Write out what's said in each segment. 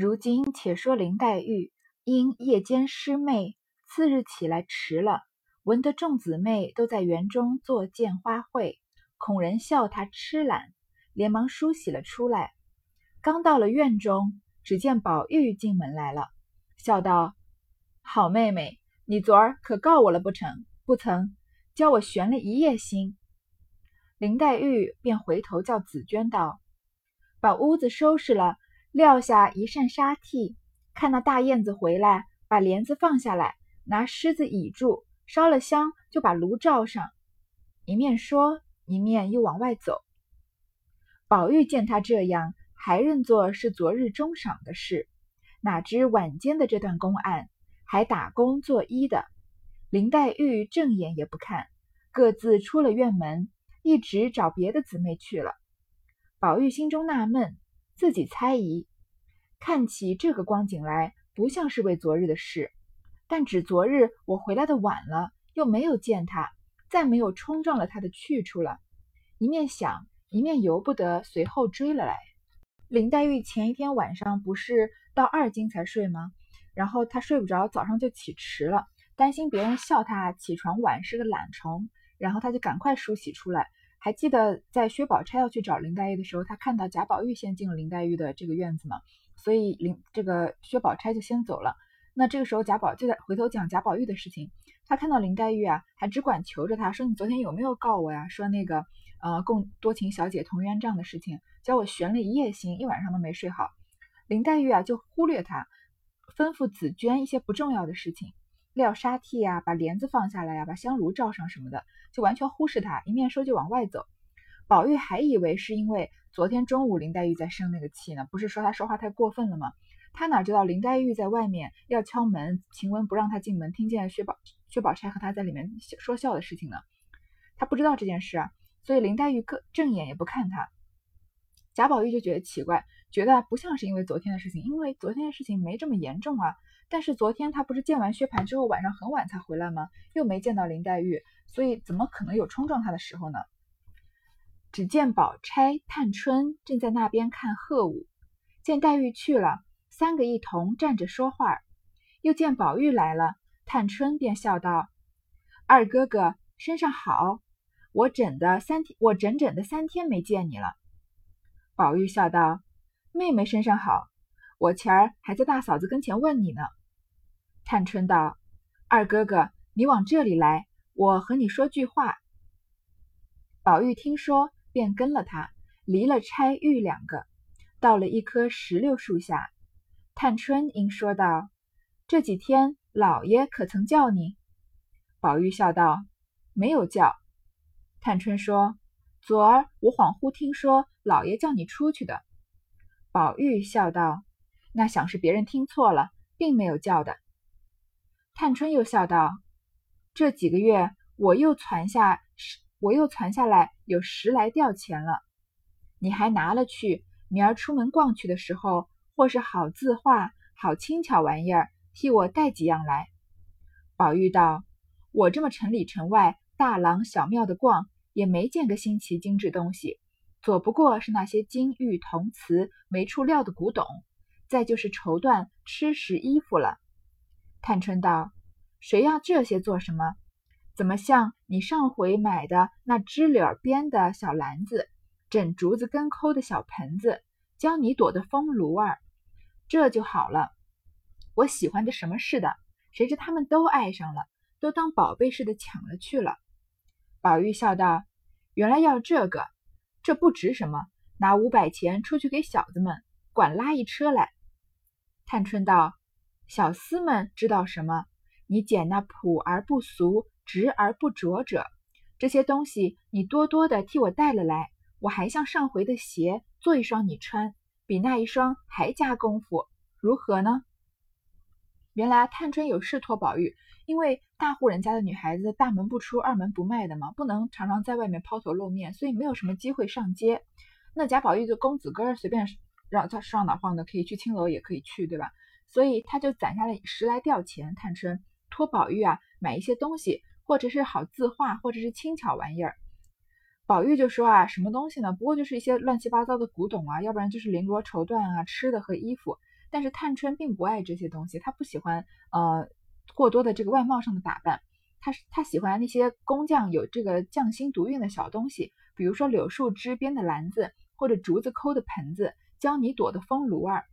如今且说林黛玉因夜间失寐，次日起来迟了，闻得众姊妹都在园中做见花卉，恐人笑她痴懒，连忙梳洗了出来。刚到了院中，只见宝玉进门来了，笑道：“好妹妹，你昨儿可告我了不成？不曾教我悬了一夜心。”林黛玉便回头叫紫娟道：“把屋子收拾了。”撂下一扇纱屉，看那大燕子回来，把帘子放下来，拿狮子倚住，烧了香，就把炉罩上。一面说，一面又往外走。宝玉见他这样，还认作是昨日中赏的事，哪知晚间的这段公案，还打工作揖的。林黛玉正眼也不看，各自出了院门，一直找别的姊妹去了。宝玉心中纳闷。自己猜疑，看起这个光景来，不像是为昨日的事。但只昨日我回来的晚了，又没有见他，再没有冲撞了他的去处了。一面想，一面由不得随后追了来。林黛玉前一天晚上不是到二更才睡吗？然后她睡不着，早上就起迟了，担心别人笑她起床晚是个懒虫，然后她就赶快梳洗出来。还记得在薛宝钗要去找林黛玉的时候，她看到贾宝玉先进了林黛玉的这个院子吗，所以林这个薛宝钗就先走了。那这个时候贾宝就在回头讲贾宝玉的事情，他看到林黛玉啊，还只管求着她说：“你昨天有没有告我呀？说那个呃共多情小姐同冤账的事情，叫我悬了一夜心，一晚上都没睡好。”林黛玉啊就忽略他，吩咐紫娟一些不重要的事情。撂沙屉呀，把帘子放下来呀，把香炉罩上什么的，就完全忽视他。一面说就往外走。宝玉还以为是因为昨天中午林黛玉在生那个气呢，不是说她说话太过分了吗？她哪知道林黛玉在外面要敲门，晴雯不让她进门，听见薛宝薛宝钗和她在里面说笑的事情呢。他不知道这件事啊，所以林黛玉个正眼也不看他。贾宝玉就觉得奇怪，觉得不像是因为昨天的事情，因为昨天的事情没这么严重啊。但是昨天他不是见完薛蟠之后晚上很晚才回来吗？又没见到林黛玉，所以怎么可能有冲撞他的时候呢？只见宝钗、探春正在那边看鹤舞，见黛玉去了，三个一同站着说话。又见宝玉来了，探春便笑道：“二哥哥身上好，我整的三天，我整整的三天没见你了。”宝玉笑道：“妹妹身上好，我前儿还在大嫂子跟前问你呢。”探春道：“二哥哥，你往这里来，我和你说句话。”宝玉听说，便跟了他，离了钗、玉两个，到了一棵石榴树下。探春应说道：“这几天老爷可曾叫你？”宝玉笑道：“没有叫。”探春说：“昨儿我恍惚听说老爷叫你出去的。”宝玉笑道：“那想是别人听错了，并没有叫的。”探春又笑道：“这几个月，我又攒下，我又攒下来有十来吊钱了。你还拿了去，明儿出门逛去的时候，或是好字画、好轻巧玩意儿，替我带几样来。”宝玉道：“我这么城里城外、大廊小庙的逛，也没见个新奇精致东西，左不过是那些金玉铜瓷、没处料的古董，再就是绸缎、吃食衣服了。”探春道：“谁要这些做什么？怎么像你上回买的那织柳编的小篮子，枕竹子根抠的小盆子，教你躲的风炉儿，这就好了。我喜欢的什么似的，谁知他们都爱上了，都当宝贝似的抢了去了。”宝玉笑道：“原来要这个，这不值什么，拿五百钱出去给小子们，管拉一车来。”探春道。小厮们知道什么？你捡那朴而不俗、直而不拙者，这些东西你多多的替我带了来。我还像上回的鞋做一双你穿，比那一双还加功夫，如何呢？原来探春有事托宝玉，因为大户人家的女孩子大门不出二门不迈的嘛，不能常常在外面抛头露面，所以没有什么机会上街。那贾宝玉的公子哥儿随便让他上哪晃的，可以去青楼，也可以去，对吧？所以他就攒下了十来吊钱，探春托宝玉啊买一些东西，或者是好字画，或者是轻巧玩意儿。宝玉就说啊，什么东西呢？不过就是一些乱七八糟的古董啊，要不然就是绫罗绸缎啊，吃的和衣服。但是探春并不爱这些东西，她不喜欢呃过多的这个外貌上的打扮，她她喜欢那些工匠有这个匠心独运的小东西，比如说柳树枝编的篮子，或者竹子抠的盆子，教你朵的风炉儿，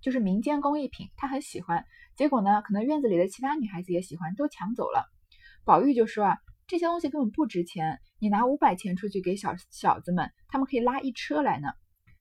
就是民间工艺品，她很喜欢。结果呢，可能院子里的其他女孩子也喜欢，都抢走了。宝玉就说啊，这些东西根本不值钱，你拿五百钱出去给小小子们，他们可以拉一车来呢。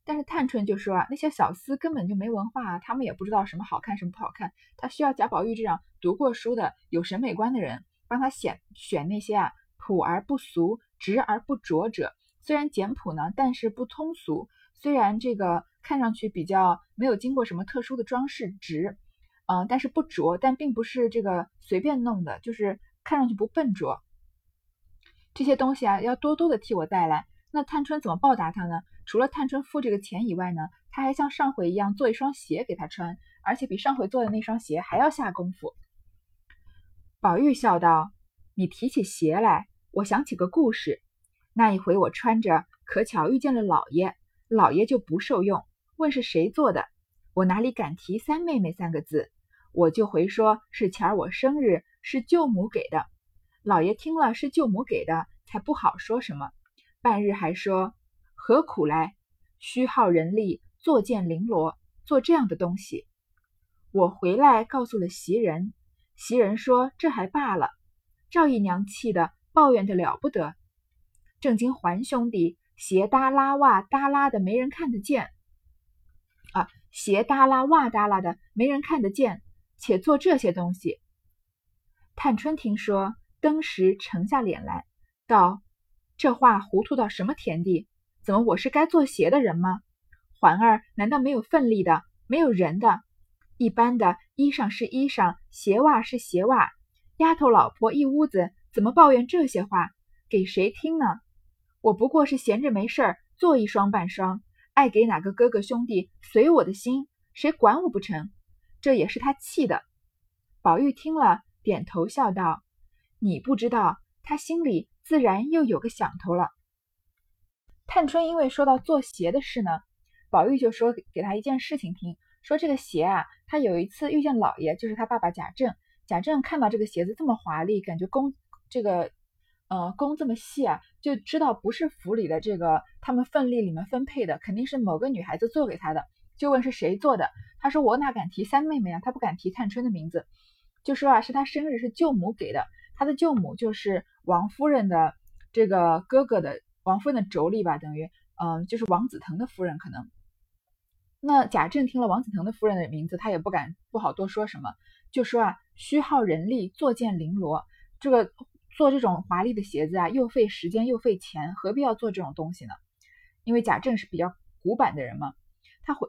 但是探春就说啊，那些小厮根本就没文化啊，他们也不知道什么好看什么不好看，他需要贾宝玉这样读过书的、有审美观的人帮他选选那些啊朴而不俗、直而不拙者。虽然简朴呢，但是不通俗；虽然这个看上去比较没有经过什么特殊的装饰，直，嗯，但是不拙，但并不是这个随便弄的，就是看上去不笨拙。这些东西啊，要多多的替我带来。那探春怎么报答他呢？除了探春付这个钱以外呢，他还像上回一样做一双鞋给他穿，而且比上回做的那双鞋还要下功夫。宝玉笑道：“你提起鞋来，我想起个故事。那一回我穿着，可巧遇见了老爷，老爷就不受用，问是谁做的，我哪里敢提三妹妹三个字，我就回说是前儿我生日，是舅母给的。老爷听了是舅母给的，才不好说什么，半日还说。”何苦来？虚耗人力，作件绫罗，做这样的东西。我回来告诉了袭人，袭人说这还罢了。赵姨娘气的抱怨的了不得。正经还兄弟鞋搭拉袜搭拉的没人看得见啊，鞋搭拉袜搭拉的没人看得见，且做这些东西。探春听说，登时沉下脸来，道：“这话糊涂到什么田地？”怎么我是该做鞋的人吗？环儿难道没有奋力的，没有人的？一般的衣裳是衣裳，鞋袜是鞋袜。丫头老婆一屋子，怎么抱怨这些话？给谁听呢？我不过是闲着没事儿，做一双半双，爱给哪个哥哥兄弟随我的心，谁管我不成？这也是他气的。宝玉听了，点头笑道：“你不知道，他心里自然又有个想头了。”探春因为说到做鞋的事呢，宝玉就说给他一件事情听，说这个鞋啊，他有一次遇见老爷，就是他爸爸贾政。贾政看到这个鞋子这么华丽，感觉工这个呃工这么细啊，就知道不是府里的这个他们份例里面分配的，肯定是某个女孩子做给他的。就问是谁做的，他说我哪敢提三妹妹啊，他不敢提探春的名字，就说啊是他生日是舅母给的，他的舅母就是王夫人的这个哥哥的。王夫人的妯娌吧，等于，嗯，就是王子腾的夫人可能。那贾政听了王子腾的夫人的名字，他也不敢不好多说什么，就说啊，虚耗人力作件绫罗，这个做这种华丽的鞋子啊，又费时间又费钱，何必要做这种东西呢？因为贾政是比较古板的人嘛，他回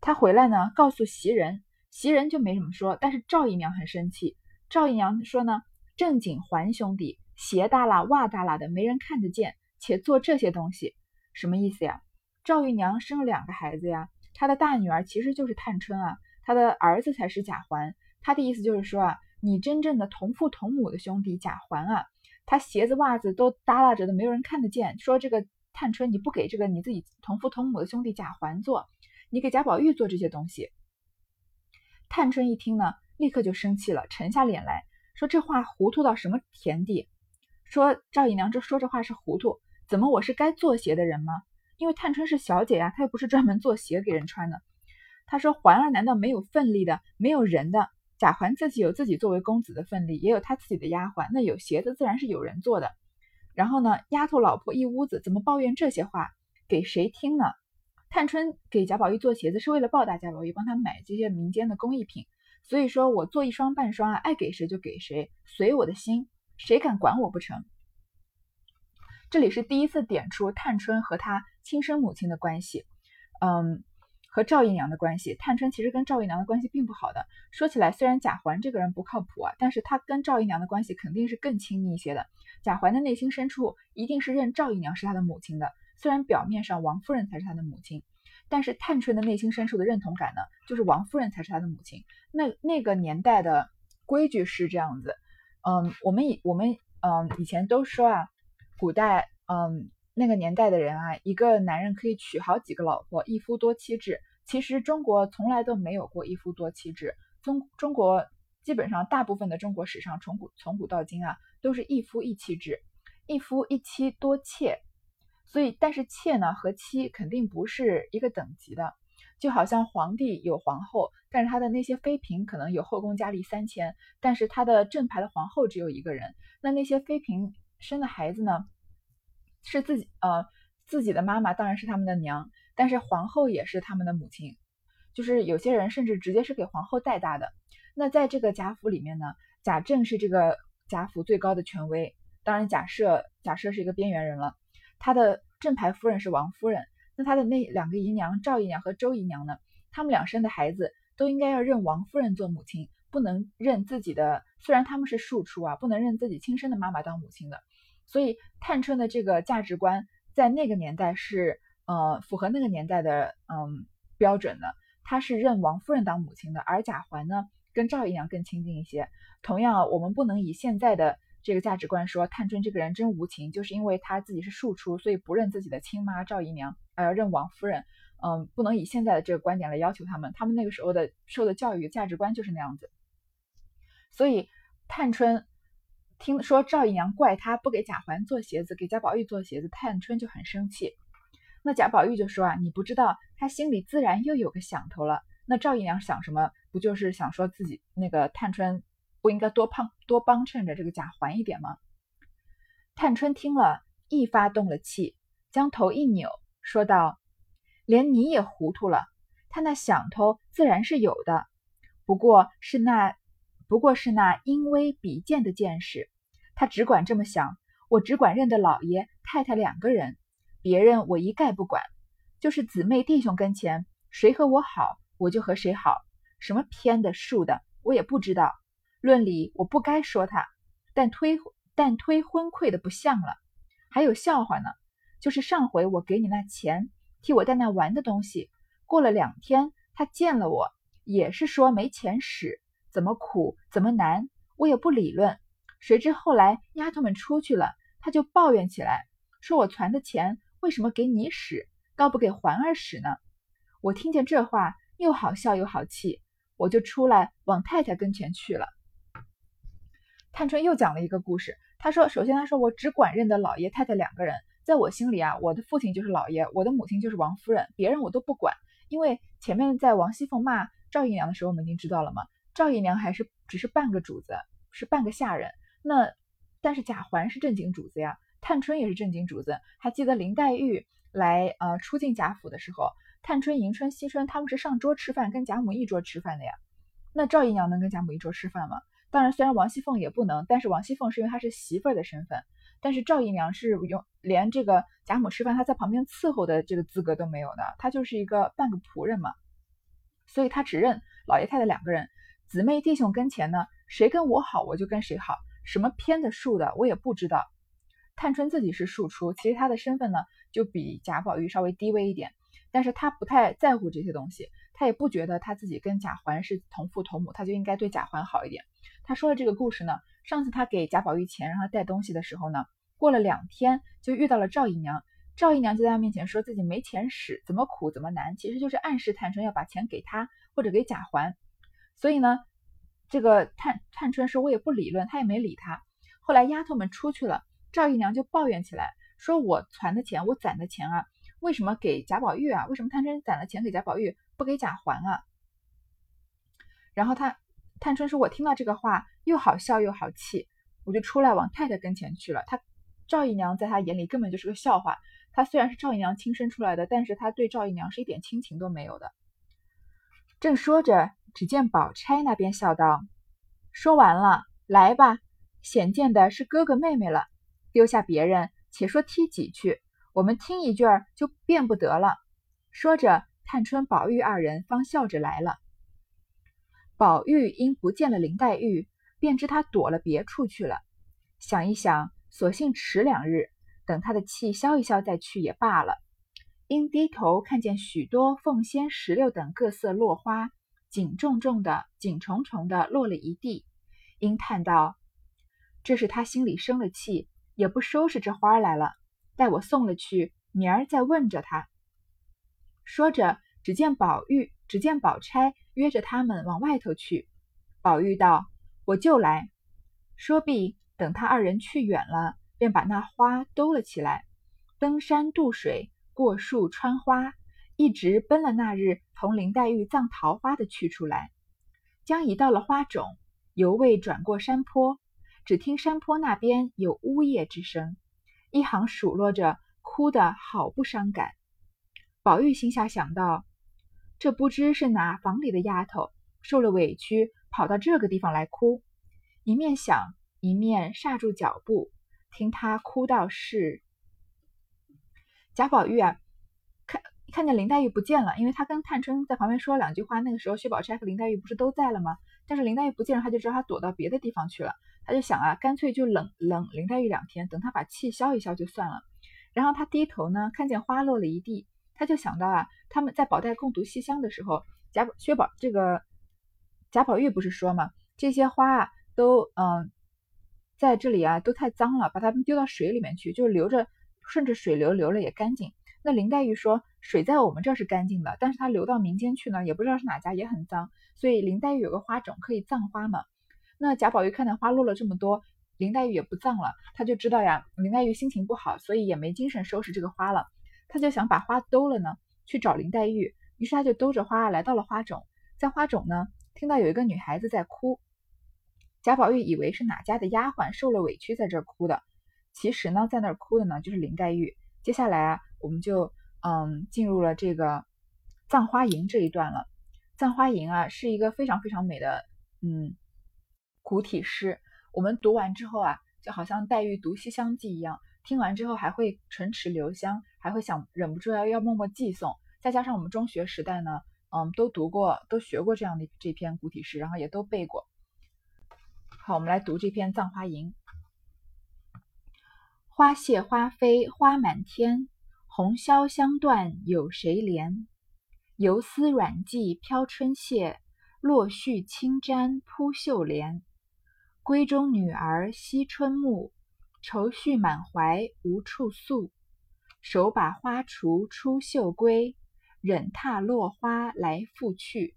他回来呢，告诉袭人，袭人就没什么说，但是赵姨娘很生气，赵姨娘说呢，正经还兄弟。鞋大啦，袜大啦的，没人看得见，且做这些东西，什么意思呀？赵姨娘生了两个孩子呀，她的大女儿其实就是探春啊，她的儿子才是贾环。她的意思就是说啊，你真正的同父同母的兄弟贾环啊，他鞋子袜子都耷拉着的，没有人看得见。说这个探春，你不给这个你自己同父同母的兄弟贾环做，你给贾宝玉做这些东西。探春一听呢，立刻就生气了，沉下脸来说：“这话糊涂到什么田地？”说赵姨娘这说这话是糊涂，怎么我是该做鞋的人吗？因为探春是小姐呀，她又不是专门做鞋给人穿的。她说环儿难道没有份力的，没有人的？贾环自己有自己作为公子的份力，也有他自己的丫鬟，那有鞋子自然是有人做的。然后呢，丫头老婆一屋子，怎么抱怨这些话给谁听呢？探春给贾宝玉做鞋子是为了报答贾宝玉，帮他买这些民间的工艺品。所以说我做一双半双啊，爱给谁就给谁，随我的心。谁敢管我不成？这里是第一次点出探春和她亲生母亲的关系，嗯，和赵姨娘的关系。探春其实跟赵姨娘的关系并不好的。说起来，虽然贾环这个人不靠谱啊，但是他跟赵姨娘的关系肯定是更亲密一些的。贾环的内心深处一定是认赵姨娘是他的母亲的，虽然表面上王夫人才是他的母亲，但是探春的内心深处的认同感呢，就是王夫人才是他的母亲。那那个年代的规矩是这样子。嗯，我们以我们嗯以前都说啊，古代嗯那个年代的人啊，一个男人可以娶好几个老婆，一夫多妻制。其实中国从来都没有过一夫多妻制，中中国基本上大部分的中国史上从古从古到今啊，都是一夫一妻制，一夫一妻多妾。所以，但是妾呢和妻肯定不是一个等级的，就好像皇帝有皇后，但是他的那些妃嫔可能有后宫佳丽三千，但是他的正牌的皇后只有一个人。那那些妃嫔生的孩子呢，是自己呃自己的妈妈当然是他们的娘，但是皇后也是他们的母亲，就是有些人甚至直接是给皇后带大的。那在这个贾府里面呢，贾政是这个贾府最高的权威，当然假设假设是一个边缘人了。他的正牌夫人是王夫人，那她的那两个姨娘赵姨娘和周姨娘呢？他们俩生的孩子都应该要认王夫人做母亲，不能认自己的。虽然他们是庶出啊，不能认自己亲生的妈妈当母亲的。所以探春的这个价值观在那个年代是呃符合那个年代的嗯标准的。她是认王夫人当母亲的，而贾环呢跟赵姨娘更亲近一些。同样，我们不能以现在的。这个价值观说，探春这个人真无情，就是因为她自己是庶出，所以不认自己的亲妈赵姨娘，而要认王夫人。嗯，不能以现在的这个观点来要求他们，他们那个时候的受的教育价值观就是那样子。所以探春听说赵姨娘怪她不给贾环做鞋子，给贾宝玉做鞋子，探春就很生气。那贾宝玉就说啊，你不知道，他心里自然又有个想头了。那赵姨娘想什么？不就是想说自己那个探春？不应该多帮多帮衬着这个贾环一点吗？探春听了一发动了气，将头一扭，说道：“连你也糊涂了。他那想头自然是有的，不过是那不过是那因微比贱的见识。他只管这么想，我只管认得老爷太太两个人，别人我一概不管。就是姊妹弟兄跟前，谁和我好，我就和谁好。什么偏的竖的，我也不知道。”论理我不该说他，但推但推昏聩的不像了。还有笑话呢，就是上回我给你那钱，替我在那玩的东西，过了两天他见了我，也是说没钱使，怎么苦怎么难，我也不理论。谁知后来丫头们出去了，他就抱怨起来，说我攒的钱为什么给你使，倒不给环儿使呢？我听见这话，又好笑又好气，我就出来往太太跟前去了。探春又讲了一个故事。她说：“首先，她说我只管认得老爷太太两个人，在我心里啊，我的父亲就是老爷，我的母亲就是王夫人，别人我都不管。因为前面在王熙凤骂赵姨娘的时候，我们已经知道了嘛，赵姨娘还是只是半个主子，是半个下人。那但是贾环是正经主子呀，探春也是正经主子。还记得林黛玉来呃出进贾府的时候，探春、迎春、惜春他们是上桌吃饭，跟贾母一桌吃饭的呀。那赵姨娘能跟贾母一桌吃饭吗？”当然，虽然王熙凤也不能，但是王熙凤是因为她是媳妇儿的身份，但是赵姨娘是用连这个贾母吃饭，她在旁边伺候的这个资格都没有的，她就是一个半个仆人嘛，所以她只认老爷太太两个人，姊妹弟兄跟前呢，谁跟我好我就跟谁好，什么偏的竖的我也不知道。探春自己是庶出，其实她的身份呢就比贾宝玉稍微低微一点，但是她不太在乎这些东西，她也不觉得她自己跟贾环是同父同母，她就应该对贾环好一点。他说的这个故事呢，上次他给贾宝玉钱让他带东西的时候呢，过了两天就遇到了赵姨娘，赵姨娘就在他面前说自己没钱使，怎么苦怎么难，其实就是暗示探春要把钱给他或者给贾环。所以呢，这个探探春说我也不理论，他也没理他。后来丫头们出去了，赵姨娘就抱怨起来，说我攒的钱，我攒的钱啊，为什么给贾宝玉啊？为什么探春攒了钱给贾宝玉，不给贾环啊？然后他。探春说：“我听到这个话，又好笑又好气，我就出来往太太跟前去了。她赵姨娘在她眼里根本就是个笑话。她虽然是赵姨娘亲生出来的，但是她对赵姨娘是一点亲情都没有的。”正说着，只见宝钗那边笑道：“说完了，来吧，显见的是哥哥妹妹了。丢下别人，且说踢几句，我们听一句儿就变不得了。”说着，探春、宝玉二人方笑着来了。宝玉因不见了林黛玉，便知她躲了别处去了。想一想，索性迟两日，等她的气消一消再去也罢了。因低头看见许多凤仙、石榴等各色落花，紧重重的、紧重重的落了一地，因叹道：“这是他心里生了气，也不收拾这花来了。待我送了去，明儿再问着他。”说着，只见宝玉，只见宝钗约着他们往外头去。宝玉道：“我就来。”说毕，等他二人去远了，便把那花兜了起来，登山渡水，过树穿花，一直奔了那日同林黛玉葬桃花的去处来。将移到了花冢，犹未转过山坡，只听山坡那边有呜咽之声，一行数落着，哭得好不伤感。宝玉心下想到，这不知是哪房里的丫头，受了委屈，跑到这个地方来哭。一面想，一面刹住脚步，听她哭道：“是贾宝玉啊。”看看见林黛玉不见了，因为他跟探春在旁边说了两句话。那个时候薛宝钗和林黛玉不是都在了吗？但是林黛玉不见了，他就知道她躲到别的地方去了。他就想啊，干脆就冷冷林黛玉两天，等她把气消一消就算了。然后他低头呢，看见花落了一地，他就想到啊，他们在宝黛共读西厢的时候，贾薛宝这个贾宝玉不是说嘛，这些花啊都嗯在这里啊都太脏了，把它们丢到水里面去，就留着顺着水流流了也干净。那林黛玉说：“水在我们这是干净的，但是它流到民间去呢，也不知道是哪家，也很脏。所以林黛玉有个花种可以葬花嘛。那贾宝玉看到花落了这么多，林黛玉也不葬了，他就知道呀，林黛玉心情不好，所以也没精神收拾这个花了。他就想把花兜了呢，去找林黛玉。于是他就兜着花来到了花冢，在花冢呢，听到有一个女孩子在哭。贾宝玉以为是哪家的丫鬟受了委屈在这儿哭的，其实呢，在那儿哭的呢就是林黛玉。接下来啊。我们就嗯进入了这个《葬花吟》这一段了。《葬花吟》啊是一个非常非常美的嗯古体诗。我们读完之后啊，就好像黛玉读《西厢记》一样，听完之后还会唇齿留香，还会想忍不住要要默默寄送。再加上我们中学时代呢，嗯都读过都学过这样的这篇古体诗，然后也都背过。好，我们来读这篇《葬花吟》：花谢花飞花满天。红绡香断有谁怜？游丝软髻飘春榭，落絮轻沾扑绣帘。闺中女儿惜春暮，愁绪满怀无处诉。手把花锄出绣归，忍踏落花来复去。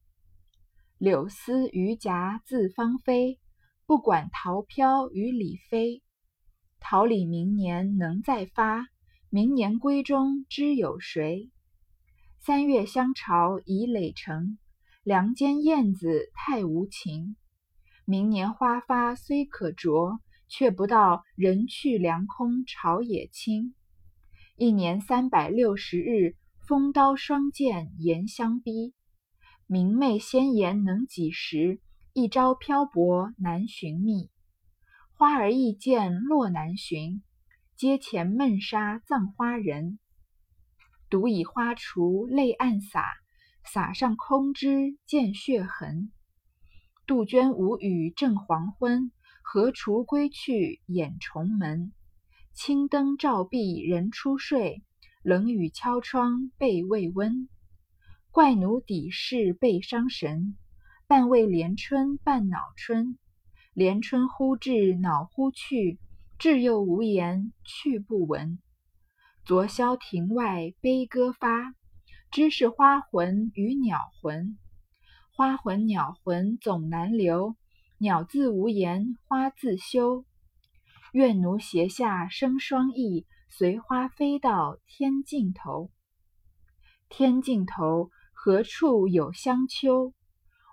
柳丝榆荚自芳菲，不管桃飘与李飞。桃李明年能再发。明年闺中知有谁？三月香巢已垒成，梁间燕子太无情。明年花发虽可啄，却不到人去梁空巢也清。一年三百六十日，风刀霜剑严相逼。明媚鲜颜能几时？一朝漂泊难寻觅。花儿易见落难寻。阶前闷杀葬花人，独倚花锄泪暗洒，洒上空枝见血痕。杜鹃无语正黄昏，何锄归去掩重门？青灯照壁人初睡，冷雨敲窗被未温。怪奴底事被伤神，半为连春半恼春。连春忽至恼忽去。至又无言，去不闻。昨宵庭外悲歌发，知是花魂与鸟魂。花魂鸟魂总难留，鸟自无言，花自休。愿奴胁下生双翼，随花飞到天尽头。天尽头，何处有香丘？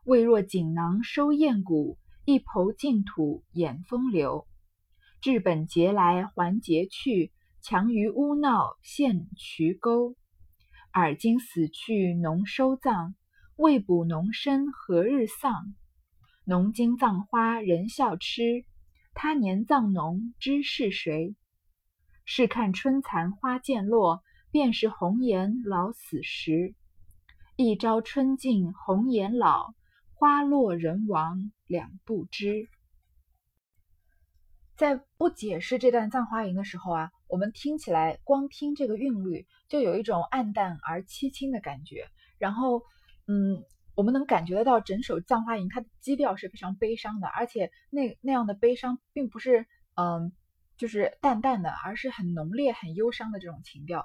未若锦囊收燕骨，一抔净土掩风流。治本节来还节去，强于污闹陷渠沟。尔今死去农收葬，未卜农身何日丧？农今葬花人笑痴，他年葬农知是谁？试看春残花渐落，便是红颜老死时。一朝春尽红颜老，花落人亡两不知。在不解释这段《葬花吟》的时候啊，我们听起来光听这个韵律就有一种暗淡而凄清的感觉。然后，嗯，我们能感觉得到整首《葬花吟》它的基调是非常悲伤的，而且那那样的悲伤并不是嗯，就是淡淡的，而是很浓烈、很忧伤的这种情调。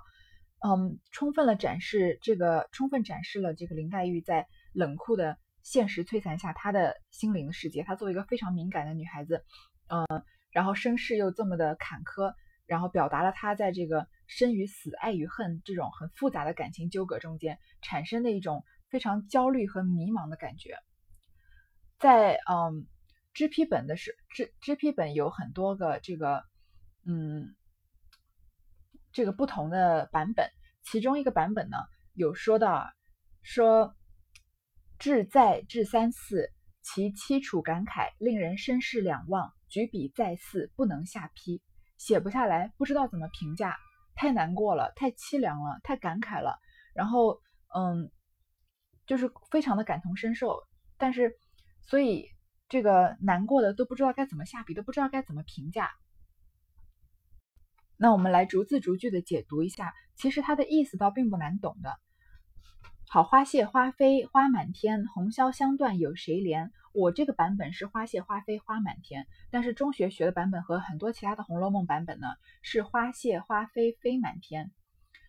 嗯，充分了展示这个，充分展示了这个林黛玉在冷酷的现实摧残下，她的心灵世界。她作为一个非常敏感的女孩子，嗯，然后身世又这么的坎坷，然后表达了她在这个生与死、爱与恨这种很复杂的感情纠葛中间产生的一种非常焦虑和迷茫的感觉。在嗯，知批本的是知知批本有很多个这个，嗯。这个不同的版本，其中一个版本呢，有说到说志在志三四，其凄楚感慨，令人身世两忘，举笔再四，不能下批，写不下来，不知道怎么评价，太难过了，太凄凉了，太感慨了，然后嗯，就是非常的感同身受，但是所以这个难过的都不知道该怎么下笔，都不知道该怎么评价。那我们来逐字逐句的解读一下，其实它的意思倒并不难懂的。好花谢花飞花满天，红消香断有谁怜？我这个版本是花谢花飞花满天，但是中学学的版本和很多其他的《红楼梦》版本呢，是花谢花飞飞满天。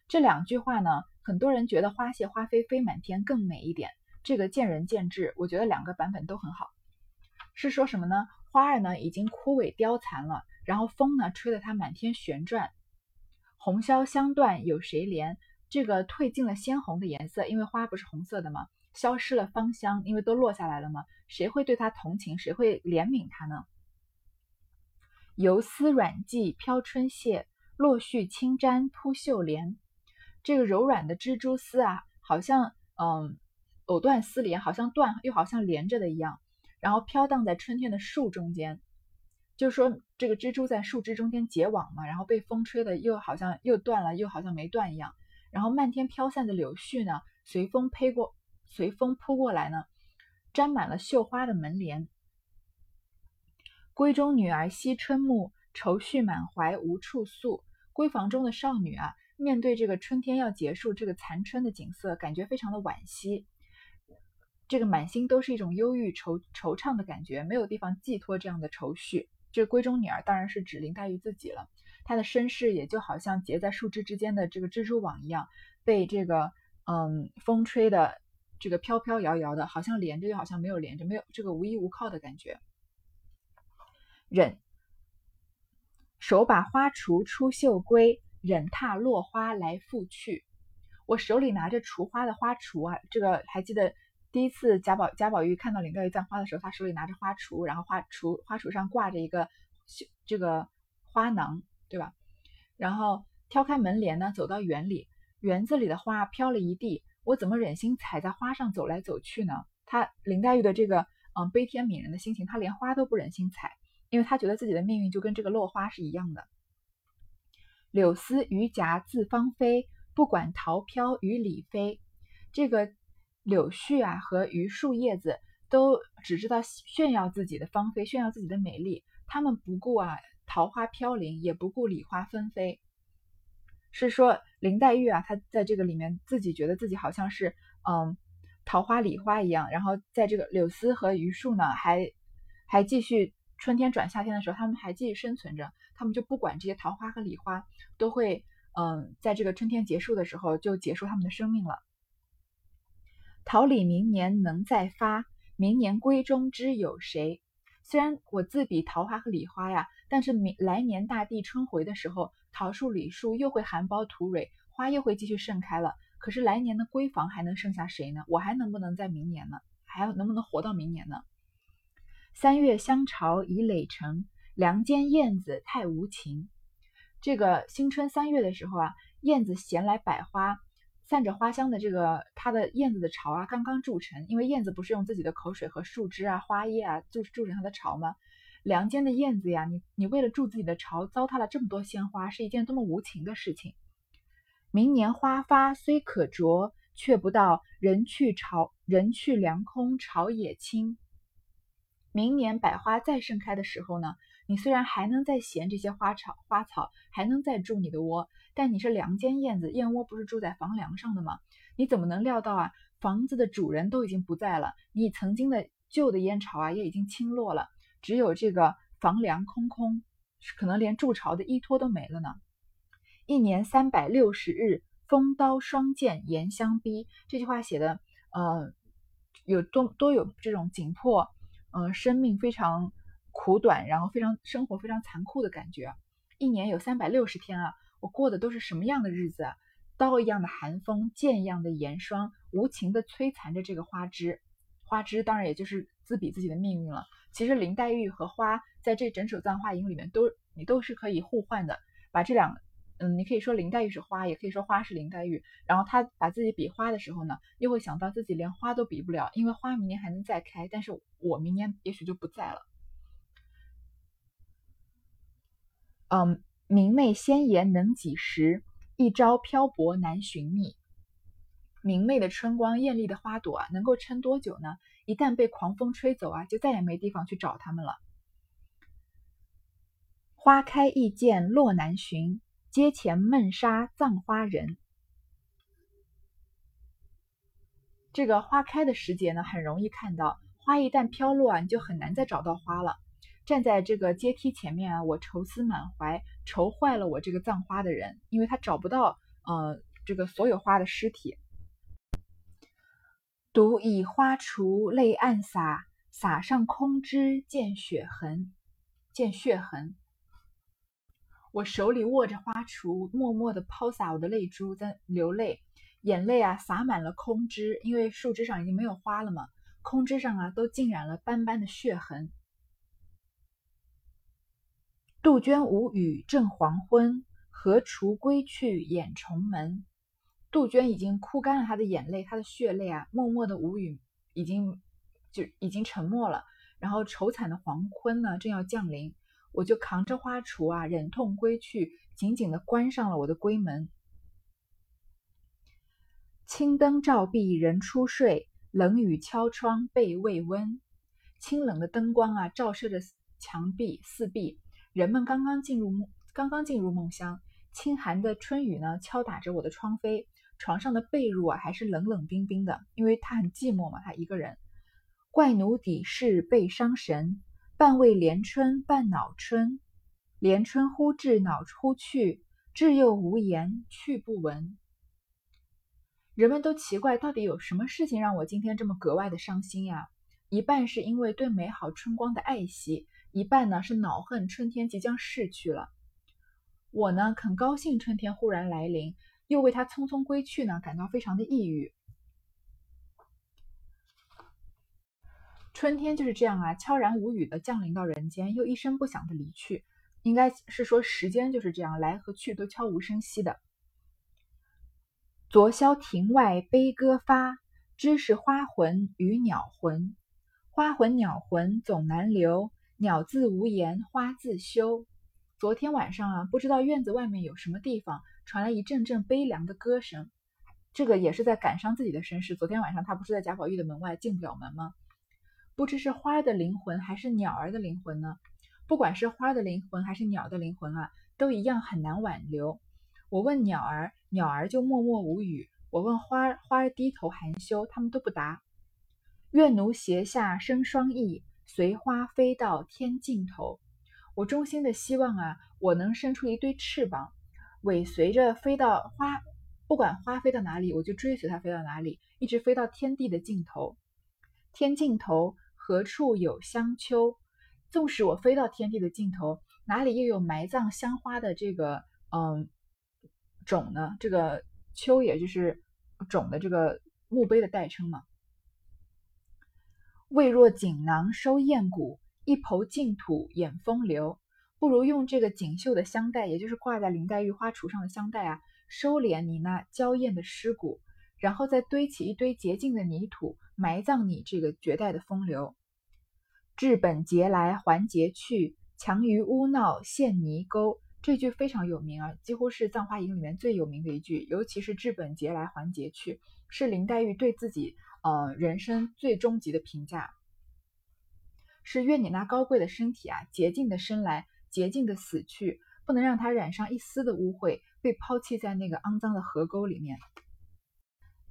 这两句话呢，很多人觉得花谢花飞飞满天更美一点，这个见仁见智。我觉得两个版本都很好。是说什么呢？花儿呢已经枯萎凋残了。然后风呢，吹得它满天旋转。红消香断有谁怜？这个褪尽了鲜红的颜色，因为花不是红色的吗？消失了芳香，因为都落下来了吗？谁会对它同情？谁会怜悯它呢？游丝软髻飘春榭，落絮轻沾扑绣帘。这个柔软的蜘蛛丝啊，好像嗯藕断丝连，好像断又好像连着的一样，然后飘荡在春天的树中间。就是说，这个蜘蛛在树枝中间结网嘛，然后被风吹的又好像又断了，又好像没断一样。然后漫天飘散的柳絮呢，随风飞过，随风扑过来呢，沾满了绣花的门帘。闺中女儿惜春暮，愁绪满怀无处诉。闺房中的少女啊，面对这个春天要结束，这个残春的景色，感觉非常的惋惜。这个满心都是一种忧郁、惆惆怅的感觉，没有地方寄托这样的愁绪。这闺中女儿当然是指林黛玉自己了，她的身世也就好像结在树枝之间的这个蜘蛛网一样，被这个嗯风吹的这个飘飘摇摇的，好像连着又好像没有连着，没有这个无依无靠的感觉。忍手把花锄出绣归，忍踏落花来复去。我手里拿着锄花的花锄啊，这个还记得。第一次贾宝贾宝玉看到林黛玉簪花的时候，他手里拿着花锄，然后花锄花锄上挂着一个这个花囊，对吧？然后挑开门帘呢，走到园里，园子里的花飘了一地，我怎么忍心踩在花上走来走去呢？他林黛玉的这个嗯悲天悯人的心情，他连花都不忍心踩，因为他觉得自己的命运就跟这个落花是一样的。柳丝榆荚自芳菲，不管桃飘与李飞，这个。柳絮啊和榆树叶子都只知道炫耀自己的芳菲，炫耀自己的美丽，他们不顾啊桃花飘零，也不顾李花纷飞。是说林黛玉啊，她在这个里面自己觉得自己好像是嗯桃花李花一样，然后在这个柳丝和榆树呢还还继续春天转夏天的时候，他们还继续生存着，他们就不管这些桃花和李花，都会嗯在这个春天结束的时候就结束他们的生命了。桃李明年能再发，明年闺中知有谁？虽然我自比桃花和李花呀，但是明来年大地春回的时候，桃树、李树又会含苞吐蕊，花又会继续盛开了。可是来年的闺房还能剩下谁呢？我还能不能在明年呢？还能不能活到明年呢？三月香巢已垒成，梁间燕子太无情。这个新春三月的时候啊，燕子衔来百花。散着花香的这个它的燕子的巢啊，刚刚筑成，因为燕子不是用自己的口水和树枝啊、花叶啊筑筑成它的巢吗？梁间的燕子呀，你你为了筑自己的巢，糟蹋了这么多鲜花，是一件多么无情的事情。明年花发虽可啄，却不到人去巢人去梁空，巢也清。明年百花再盛开的时候呢？你虽然还能再衔这些花草，花草还能再筑你的窝，但你是梁间燕子，燕窝不是住在房梁上的吗？你怎么能料到啊？房子的主人都已经不在了，你曾经的旧的燕巢啊也已经倾落了，只有这个房梁空空，可能连筑巢的依托都没了呢。一年三百六十日，风刀霜剑严相逼。这句话写的，呃，有多多有这种紧迫，呃，生命非常苦短，然后非常生活非常残酷的感觉。一年有三百六十天啊，我过的都是什么样的日子？刀一样的寒风，剑一样的严霜，无情的摧残着这个花枝。花枝当然也就是自比自己的命运了。其实林黛玉和花在这整首《葬花吟》里面都你都是可以互换的，把这两嗯，你可以说林黛玉是花，也可以说花是林黛玉。然后他把自己比花的时候呢，又会想到自己连花都比不了，因为花明年还能再开，但是我明年也许就不在了。嗯，明媚鲜妍能几时？一朝漂泊难寻觅。明媚的春光，艳丽的花朵啊，能够撑多久呢？一旦被狂风吹走啊，就再也没地方去找它们了。花开易见落难寻，阶前闷杀葬花人。这个花开的时节呢，很容易看到；花一旦飘落啊，你就很难再找到花了。站在这个阶梯前面啊，我愁思满怀，愁坏了我这个葬花的人，因为他找不到呃这个所有花的尸体。独倚花锄泪暗洒，洒上空枝见血痕，见血痕。我手里握着花锄，默默地抛洒我的泪珠，在流泪，眼泪啊洒满了空枝，因为树枝上已经没有花了嘛，空枝上啊都浸染了斑斑的血痕。杜鹃无语正黄昏，何锄归去掩重门。杜鹃已经哭干了她的眼泪，她的血泪啊，默默的无语，已经就已经沉默了。然后愁惨的黄昏呢，正要降临，我就扛着花锄啊，忍痛归去，紧紧的关上了我的闺门。青灯照壁人初睡，冷雨敲窗被未温。清冷的灯光啊，照射着墙壁四壁，人们刚刚进入梦，刚刚进入梦乡。清寒的春雨呢，敲打着我的窗扉。床上的被褥啊，还是冷冷冰冰的，因为他很寂寞嘛，他一个人。怪奴抵世被伤神，半为连春半恼春。连春忽至恼忽去，至又无言去不闻。人们都奇怪，到底有什么事情让我今天这么格外的伤心呀？一半是因为对美好春光的爱惜，一半呢是恼恨春天即将逝去了。我呢，很高兴春天忽然来临。又为他匆匆归去呢，感到非常的抑郁。春天就是这样啊，悄然无语的降临到人间，又一声不响的离去。应该是说时间就是这样，来和去都悄无声息的。昨宵庭外悲歌发，知是花魂与鸟魂。花魂鸟魂总难留，鸟自无言花自休。昨天晚上啊，不知道院子外面有什么地方。传来一阵阵悲凉的歌声，这个也是在感伤自己的身世。昨天晚上他不是在贾宝玉的门外进不了门吗？不知是花的灵魂还是鸟儿的灵魂呢？不管是花的灵魂还是鸟的灵魂啊，都一样很难挽留。我问鸟儿，鸟儿就默默无语；我问花儿，花儿低头含羞，他们都不答。愿奴斜下生双翼，随花飞到天尽头。我衷心的希望啊，我能生出一对翅膀。尾随着飞到花，不管花飞到哪里，我就追随它飞到哪里，一直飞到天地的尽头。天尽头何处有香丘？纵使我飞到天地的尽头，哪里又有埋葬香花的这个嗯冢呢？这个丘也就是冢的这个墓碑的代称嘛。未若锦囊收艳骨，一抔净土掩风流。不如用这个锦绣的香袋，也就是挂在林黛玉花橱上的香袋啊，收敛你那娇艳的尸骨，然后再堆起一堆洁净的泥土，埋葬你这个绝代的风流。治本节来还节去，强于污闹陷泥沟。这句非常有名啊，几乎是《葬花吟》里面最有名的一句，尤其是治本节来还节去，是林黛玉对自己呃人生最终极的评价，是愿你那高贵的身体啊，洁净的生来。洁净的死去，不能让它染上一丝的污秽，被抛弃在那个肮脏的河沟里面。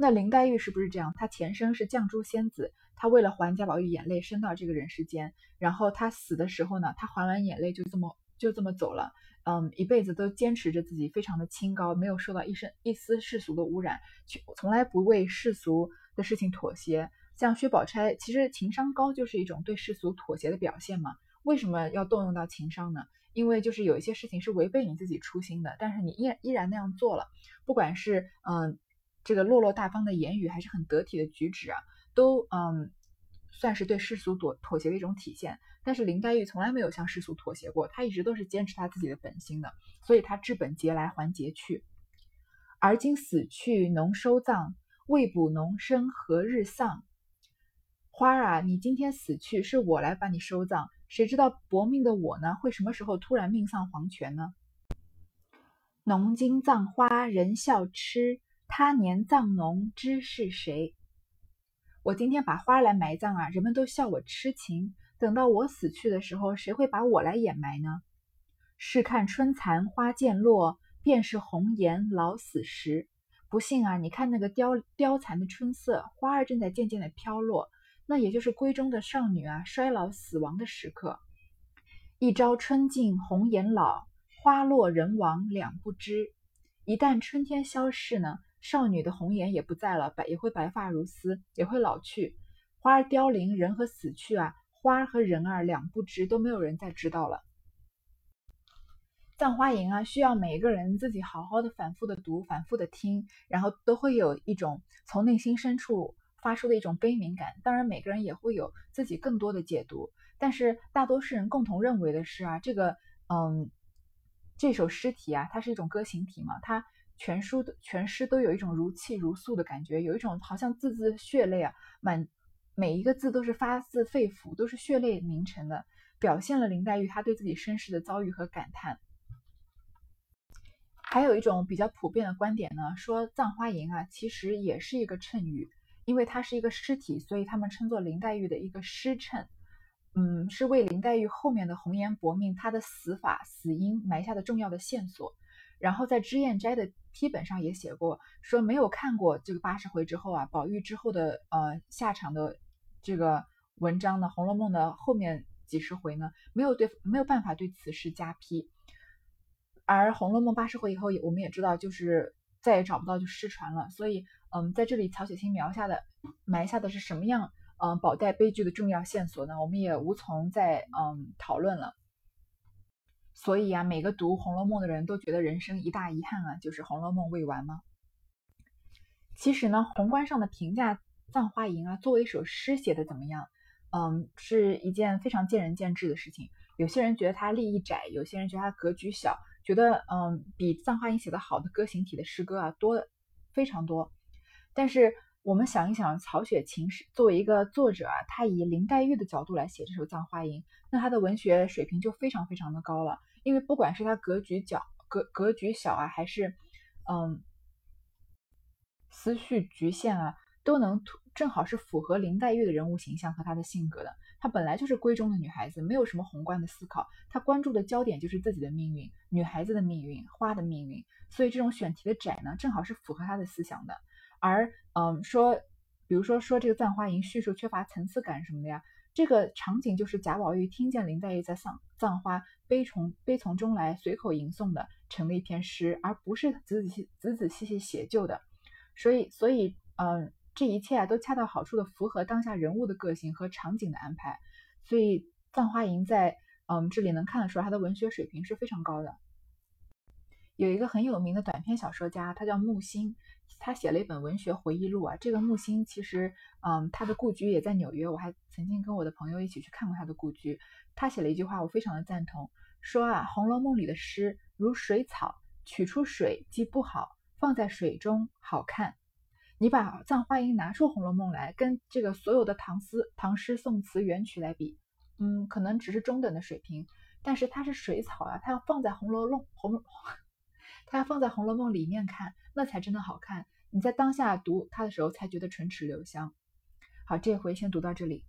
那林黛玉是不是这样？她前生是绛珠仙子，她为了还贾宝玉眼泪，生到这个人世间。然后她死的时候呢，她还完眼泪就这么就这么走了，嗯，一辈子都坚持着自己非常的清高，没有受到一生一丝世俗的污染，从来不为世俗的事情妥协。像薛宝钗，其实情商高就是一种对世俗妥协的表现嘛。为什么要动用到情商呢？因为就是有一些事情是违背你自己初心的，但是你依然依然那样做了，不管是嗯这个落落大方的言语，还是很得体的举止啊，都嗯算是对世俗妥妥协的一种体现。但是林黛玉从来没有向世俗妥协过，她一直都是坚持她自己的本心的，所以她治本节来还节去。而今死去农收葬，未卜农生何日丧？花儿啊，你今天死去，是我来把你收葬。谁知道薄命的我呢，会什么时候突然命丧黄泉呢？农今葬花人笑痴，他年葬侬知是谁？我今天把花来埋葬啊，人们都笑我痴情。等到我死去的时候，谁会把我来掩埋呢？试看春残花渐落，便是红颜老死时。不信啊，你看那个凋凋残的春色，花儿正在渐渐的飘落。那也就是闺中的少女啊，衰老死亡的时刻。一朝春尽红颜老，花落人亡两不知。一旦春天消逝呢，少女的红颜也不在了，白也会白发如丝，也会老去。花儿凋零，人和死去啊，花儿和人儿两不知，都没有人再知道了。葬花吟啊，需要每一个人自己好好的、反复的读、反复的听，然后都会有一种从内心深处。发出的一种悲悯感，当然每个人也会有自己更多的解读，但是大多数人共同认为的是啊，这个嗯，这首诗体啊，它是一种歌行体嘛，它全书的全诗都有一种如泣如诉的感觉，有一种好像字字血泪啊，满每一个字都是发自肺腑，都是血泪凝成的，表现了林黛玉她对自己身世的遭遇和感叹。还有一种比较普遍的观点呢，说《葬花吟》啊，其实也是一个谶语。因为它是一个尸体，所以他们称作林黛玉的一个诗谶，嗯，是为林黛玉后面的红颜薄命她的死法、死因埋下的重要的线索。然后在脂砚斋的批本上也写过，说没有看过这个八十回之后啊，宝玉之后的呃下场的这个文章呢，《红楼梦》的后面几十回呢，没有对没有办法对此事加批。而《红楼梦》八十回以后，我们也知道，就是再也找不到，就失传了，所以。嗯，在这里曹雪芹描下的埋下的是什么样嗯宝黛悲剧的重要线索呢？我们也无从再嗯讨论了。所以啊，每个读《红楼梦》的人都觉得人生一大遗憾啊，就是《红楼梦》未完吗？其实呢，宏观上的评价《葬花吟》啊，作为一首诗写的怎么样？嗯，是一件非常见仁见智的事情。有些人觉得它立意窄，有些人觉得它格局小，觉得嗯比《葬花吟》写的好的歌行体的诗歌啊多非常多。但是我们想一想，曹雪芹是作为一个作者啊，他以林黛玉的角度来写这首《葬花吟》，那他的文学水平就非常非常的高了。因为不管是他格局小格格局小啊，还是嗯思绪局限啊，都能正好是符合林黛玉的人物形象和她的性格的。她本来就是闺中的女孩子，没有什么宏观的思考，她关注的焦点就是自己的命运、女孩子的命运、花的命运。所以这种选题的窄呢，正好是符合她的思想的。而嗯说，比如说说这个《葬花吟》叙述缺乏层次感什么的呀，这个场景就是贾宝玉听见林黛玉在葬葬花，悲从悲从中来，随口吟诵的成了一篇诗，而不是仔仔细仔仔细细写就的。所以所以嗯，这一切啊都恰到好处的符合当下人物的个性和场景的安排。所以《葬花吟》在嗯这里能看得出来，他的文学水平是非常高的。有一个很有名的短篇小说家，他叫木心。他写了一本文学回忆录啊，这个木心其实，嗯，他的故居也在纽约，我还曾经跟我的朋友一起去看过他的故居。他写了一句话，我非常的赞同，说啊，《红楼梦》里的诗如水草，取出水既不好，放在水中好看。你把《葬花吟》拿出《红楼梦》来，跟这个所有的唐诗、唐诗宋词元曲来比，嗯，可能只是中等的水平。但是它是水草啊，它要放在《红楼梦》红。它要放在《红楼梦》里面看，那才真的好看。你在当下读它的时候，才觉得唇齿留香。好，这回先读到这里。